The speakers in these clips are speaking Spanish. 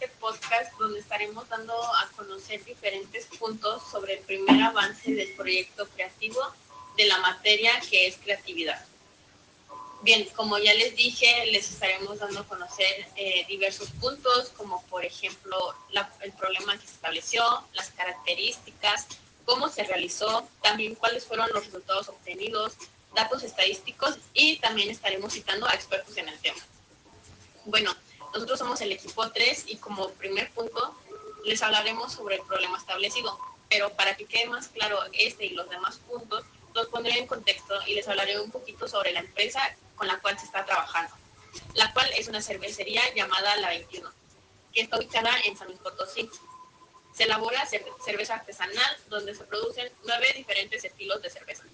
este podcast donde estaremos dando a conocer diferentes puntos sobre el primer avance del proyecto creativo de la materia que es creatividad. Bien, como ya les dije, les estaremos dando a conocer eh, diversos puntos, como por ejemplo el problema que se estableció, las características, cómo se realizó, también cuáles fueron los resultados obtenidos, datos estadísticos y también estaremos citando a expertos en el tema. Bueno, nosotros somos el equipo 3 y como primer punto les hablaremos sobre el problema establecido, pero para que quede más claro este y los demás puntos, los pondré en contexto y les hablaré un poquito sobre la empresa con la cual se está trabajando, la cual es una cervecería llamada La 21, que está ubicada en San Luis Potosí. Se elabora cerveza artesanal donde se producen nueve diferentes estilos de cerveza.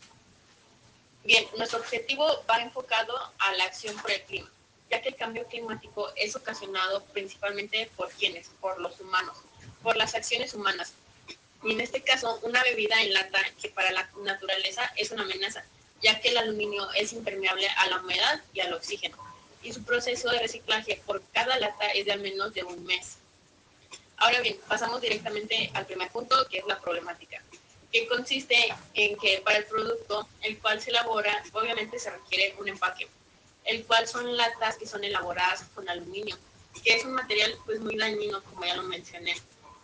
Bien, nuestro objetivo va enfocado a la acción por el clima, ya que el cambio climático es ocasionado principalmente por quienes, por los humanos, por las acciones humanas. Y en este caso, una bebida en lata que para la naturaleza es una amenaza, ya que el aluminio es impermeable a la humedad y al oxígeno, y su proceso de reciclaje por cada lata es de al menos de un mes. Ahora bien, pasamos directamente al primer punto, que es la problemática, que consiste en que para el producto el cual se elabora, obviamente se requiere un empaque, el cual son latas que son elaboradas con aluminio, que es un material pues muy dañino, como ya lo mencioné,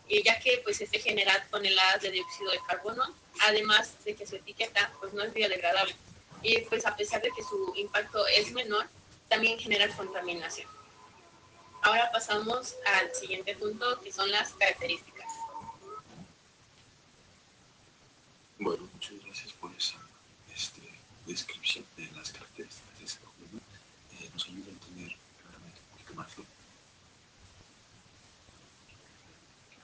y ya que pues este genera toneladas de dióxido de carbono, además de que su etiqueta pues no es biodegradable y pues a pesar de que su impacto es menor, también genera contaminación. Ahora pasamos al siguiente punto, que son las características. Bueno, muchas gracias por esa este, descripción de las características de ese problema. Eh, nos ayuda a entender claramente un poquito más lo,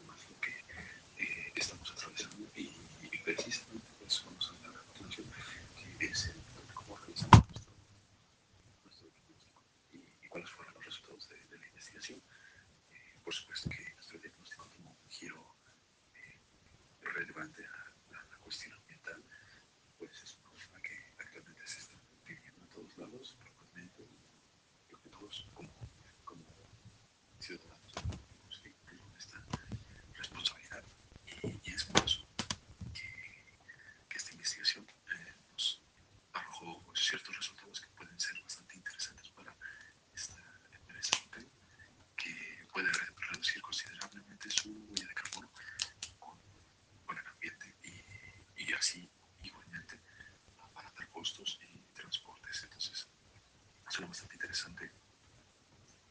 más lo que eh, estamos atravesando y, y precisamente pues vamos a hablar a continuación, que es el cuáles fueron los resultados de, de la investigación. Eh, por supuesto que nuestro diagnóstico tomó un giro eh, a, la cuestión ambiental, pues es un problema que actualmente se está viviendo en todos lados, globalmente, y creo que todos como, como ciudadanos tenemos que cumplir con esta responsabilidad. Y, y es por eso que, que esta investigación eh, nos arrojó ciertos resultados que pueden ser bastante interesantes para esta empresa hotel, que puede re reducir considerablemente su huella de carbono con, con el ambiente y, y, así igualmente abaratar costos y transportes. Entonces, suena bastante interesante,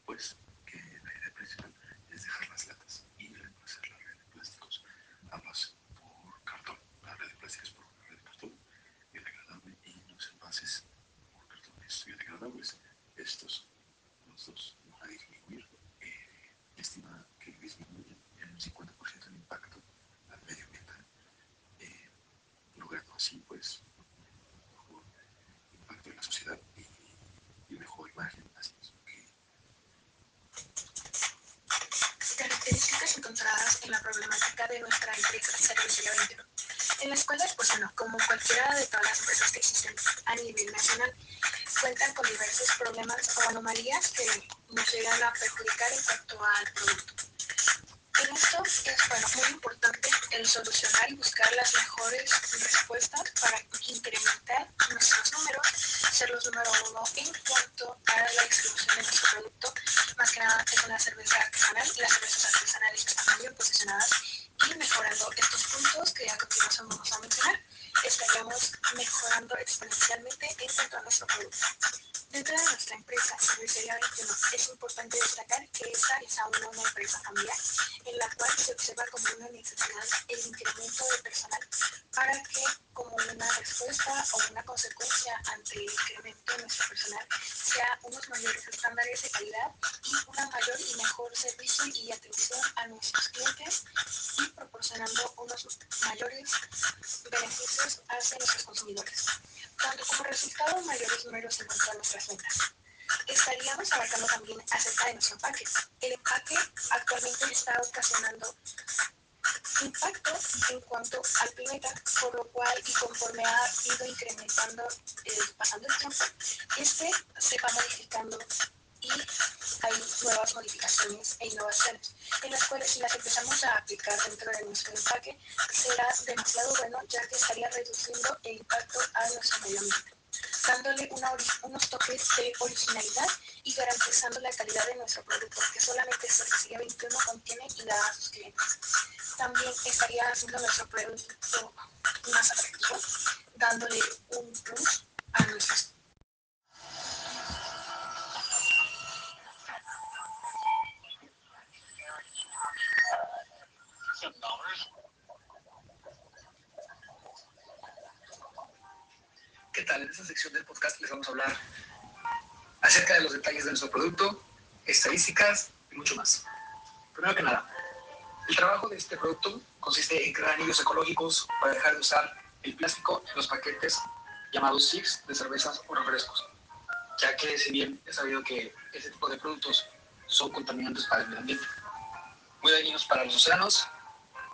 pues, que la idea principal es dejar las latas y reemplazar la red de plásticos, ambas por cartón. La red de plásticos por una red de cartón biodegradable y los envases por cartones biodegradables. Estos los dos van a disminuir, eh, estima que disminuyen en un 50% el impacto al medio ambiental, eh, logrando así pues mejor impacto en la sociedad y, y mejor imagen, así mismo que características encontradas en la problemática de nuestra empresa Cervecería 21, en las cuales, pues bueno, como cualquiera de todas las empresas que existen a nivel nacional, cuentan con diversos problemas o anomalías que nos llegan a perjudicar en cuanto al producto. En esto es bueno, muy importante el solucionar y buscar las mejores respuestas para incrementar nuestros números, ser los número uno en cuanto a la distribución de nuestro producto, más que nada es una cerveza artesanal las cervezas artesanales están muy bien posicionadas y mejorando estos puntos que a continuación vamos a mencionar, estaríamos mejorando exponencialmente en cuanto a nuestro producto. Dentro de nuestra empresa, Cervecería 21, es importante destacar que esta es aún una empresa familiar, en la cual se observa como una necesidad el incremento de personal para que, respuesta o una consecuencia ante el incremento de nuestro personal, sea unos mayores estándares de calidad y una mayor y mejor servicio y atención a nuestros clientes y proporcionando unos mayores beneficios hacia nuestros consumidores, dando como resultado mayores números en cuanto a nuestras ventas. Estaríamos abarcando también acerca de nuestro empaque. El empaque actualmente está ocasionando impacto en cuanto al planeta, por lo cual y conforme ha ido incrementando, eh, pasando el tiempo, este se va modificando y hay nuevas modificaciones e innovaciones, en las cuales si las empezamos a aplicar dentro de nuestro empaque, será demasiado bueno ya que estaría reduciendo el impacto a nuestro medio ambiente, dándole unos toques de originalidad y garantizando la calidad de nuestro producto, que solamente Cervecería 21 contiene y da a sus clientes. También estaría haciendo nuestro producto más atractivo, dándole un plus a nuestros ¿Qué tal? En esta sección del podcast les vamos a hablar acerca de los detalles de nuestro producto, estadísticas y mucho más. Primero que nada, el trabajo de este producto consiste en crear anillos ecológicos para dejar de usar el plástico en los paquetes llamados SIGs de cervezas o refrescos, ya que si bien es sabido que este tipo de productos son contaminantes para el medio ambiente, muy dañinos para los océanos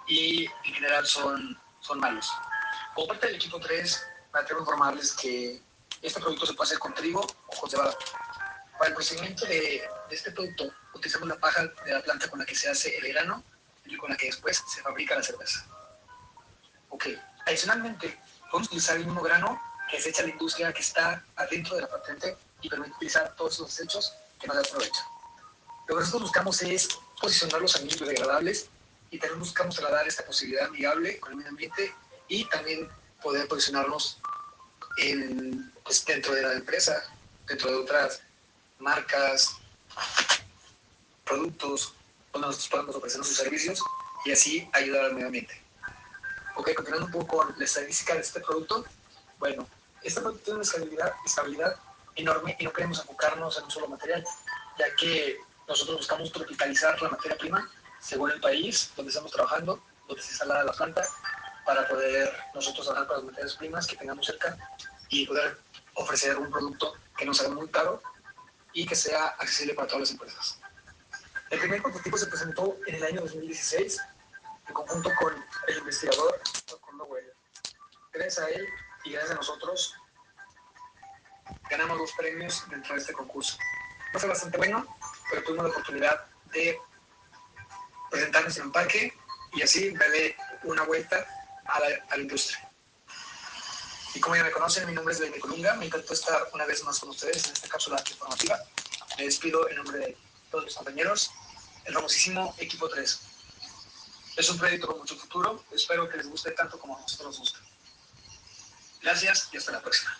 y en general son, son malos. Como parte del equipo 3, me atrevo a informarles que este producto se puede hacer con trigo o con cebada. Para el procedimiento de, este producto utilizamos la paja de la planta con la que se hace el grano y con la que después se fabrica la cerveza. Ok, adicionalmente podemos utilizar el mismo grano que se echa a la industria que está adentro de la patente y permite utilizar todos esos desechos que no se aprovechan. Lo que nosotros buscamos es posicionar los alimentos biodegradables y también buscamos trasladar esta posibilidad amigable con el medio ambiente y también poder posicionarnos en, pues, dentro de la empresa, dentro de otras marcas, productos, donde nosotros podemos ofrecer nuestros servicios y así ayudar al medio ambiente. Ok, continuando un poco con la estadística de este producto, bueno, este producto tiene una estabilidad, estabilidad enorme y no queremos enfocarnos en un solo material, ya que nosotros buscamos tropicalizar la materia prima según el país donde estamos trabajando, donde se instala la planta, para poder nosotros trabajar con las materias primas que tengamos cerca y poder ofrecer un producto que no sea muy caro y que sea accesible para todas las empresas. El primer prototipo se presentó en el año 2016 en conjunto con el investigador Facundo Weller. Gracias a él y gracias a nosotros ganamos dos premios dentro de este concurso. No fue bastante bueno, pero tuvimos la oportunidad de presentar nuestro empaque y así darle una vuelta a la industria. Como ya me conocen, mi nombre es Leime Colunga. Me encantó estar una vez más con ustedes en esta cápsula informativa. Me despido en nombre de todos mis compañeros, el famosísimo Equipo 3. Es un proyecto con mucho futuro. Espero que les guste tanto como a nosotros nos gusta. Gracias y hasta la próxima.